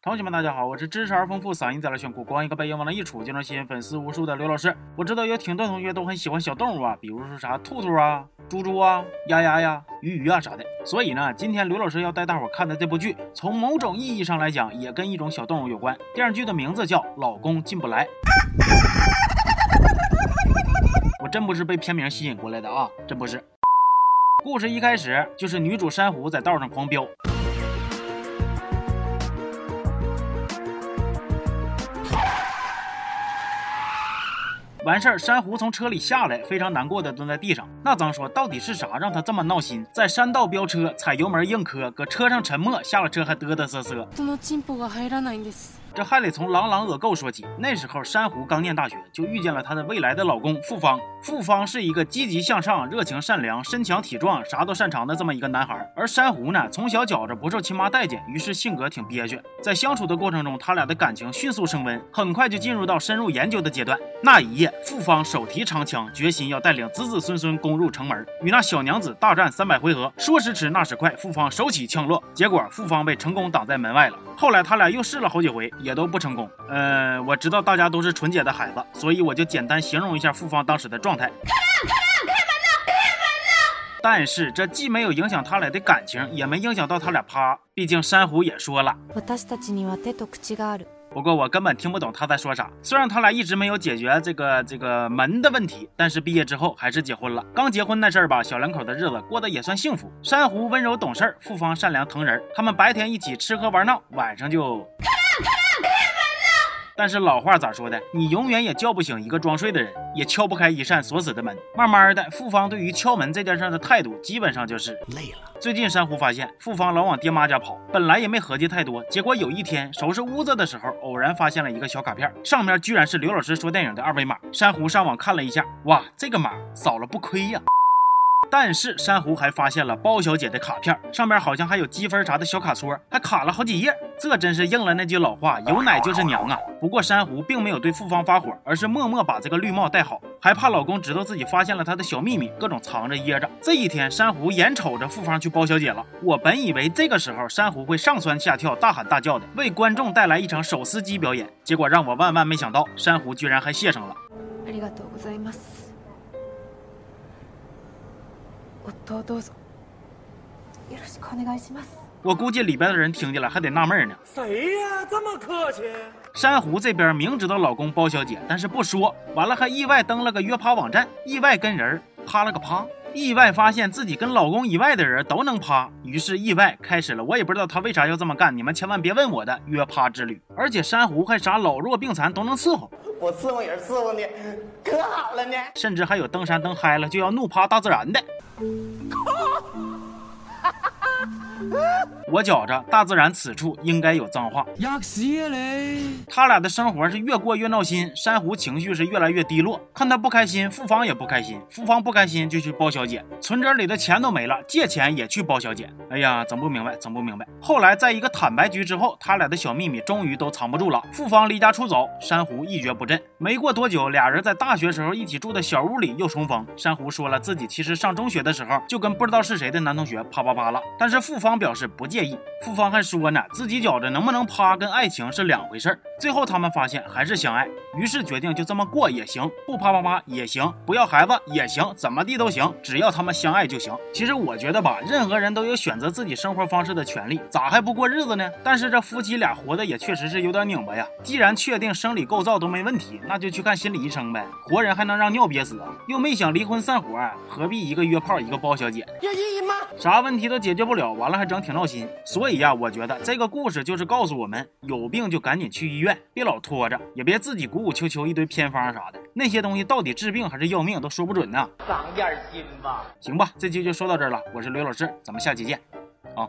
同学们，大家好，我是知识而丰富、嗓音再来炫酷、光一个背影往那一杵就能吸引粉丝无数的刘老师。我知道有挺多同学都很喜欢小动物啊，比如说啥兔兔啊、猪猪啊、鸭鸭呀、鱼鱼啊啥的。所以呢，今天刘老师要带大伙看的这部剧，从某种意义上来讲，也跟一种小动物有关。电视剧的名字叫《老公进不来》。我真不是被片名吸引过来的啊，真不是。故事一开始就是女主珊瑚在道上狂飙。完事儿，珊瑚从车里下来，非常难过的蹲在地上。那咱说，到底是啥让他这么闹心？在山道飙车，踩油门硬磕，搁车上沉默，下了车还嘚嘚瑟瑟。这还得从朗朗恶构说起。那时候，珊瑚刚念大学，就遇见了她的未来的老公傅方。傅方是一个积极向上、热情善良、身强体壮、啥都擅长的这么一个男孩。而珊瑚呢，从小觉着不受亲妈待见，于是性格挺憋屈。在相处的过程中，他俩的感情迅速升温，很快就进入到深入研究的阶段。那一夜，傅方手提长枪，决心要带领子子孙孙攻入城门，与那小娘子大战三百回合。说时迟，那时快，傅方手起枪落，结果傅方被成功挡在门外了。后来他俩又试了好几回，也都不成功。呃，我知道大家都是纯洁的孩子，所以我就简单形容一下复方当时的状态。开门！开门！开门呐！开门呐！但是这既没有影响他俩的感情，也没影响到他俩啪。毕竟珊瑚也说了。不过我根本听不懂他在说啥。虽然他俩一直没有解决这个这个门的问题，但是毕业之后还是结婚了。刚结婚那事儿吧，小两口的日子过得也算幸福。珊瑚温柔懂事，儿，复方善良疼人。他们白天一起吃喝玩闹，晚上就。但是老话咋说的？你永远也叫不醒一个装睡的人，也敲不开一扇锁死的门。慢慢的，傅方对于敲门这件事的态度，基本上就是累了。最近珊瑚发现傅方老往爹妈家跑，本来也没合计太多，结果有一天收拾屋子的时候，偶然发现了一个小卡片，上面居然是刘老师说电影的二维码。珊瑚上网看了一下，哇，这个码扫了不亏呀。但是珊瑚还发现了包小姐的卡片，上面好像还有积分啥的小卡戳，还卡了好几页。这真是应了那句老话，有奶就是娘啊。不过珊瑚并没有对傅方发火，而是默默把这个绿帽戴好，还怕老公知道自己发现了他的小秘密，各种藏着掖着。这一天，珊瑚眼瞅着复方去包小姐了。我本以为这个时候珊瑚会上蹿下跳、大喊大叫的，为观众带来一场手撕鸡表演。结果让我万万没想到，珊瑚居然还谢上了。我估计里边的人听见了还得纳闷呢。谁呀，这么客气？珊瑚这边明知道老公包小姐，但是不说，完了还意外登了个约趴网站，意外跟人趴了个趴，意外发现自己跟老公以外的人都能趴，于是意外开始了。我也不知道他为啥要这么干，你们千万别问我的约趴之旅。而且珊瑚还啥老弱病残都能伺候。我伺候也是伺候你，可好了呢。甚至还有登山登嗨了就要怒趴大自然的。あっ!我觉着大自然此处应该有脏话。他俩的生活是越过越闹心，珊瑚情绪是越来越低落。看他不开心，傅方也不开心。傅方不开心就去包小姐，存折里的钱都没了，借钱也去包小姐。哎呀，整不明白，整不明白。后来在一个坦白局之后，他俩的小秘密终于都藏不住了。傅方离家出走，珊瑚一蹶不振。没过多久，俩人在大学时候一起住的小屋里又重逢。珊瑚说了自己其实上中学的时候就跟不知道是谁的男同学啪啪啪了，但是傅方表示不介意。傅方还说呢，自己觉着能不能趴跟爱情是两回事儿。最后他们发现还是相爱，于是决定就这么过也行，不啪啪啪也行，不要孩子也行，怎么地都行，只要他们相爱就行。其实我觉得吧，任何人都有选择自己生活方式的权利，咋还不过日子呢？但是这夫妻俩活的也确实是有点拧巴呀。既然确定生理构造都没问题，那就去看心理医生呗。活人还能让尿憋死啊？又没想离婚散伙，何必一个约炮一个包小姐？有意义吗？啥问题都解决不了，完了还整挺闹心。所以呀，我觉得这个故事就是告诉我们，有病就赶紧去医院。别老拖着，也别自己鼓鼓秋秋一堆偏方啥的，那些东西到底治病还是要命都说不准呢。长点心吧。行吧，这期就说到这儿了。我是刘老师，咱们下期见，啊。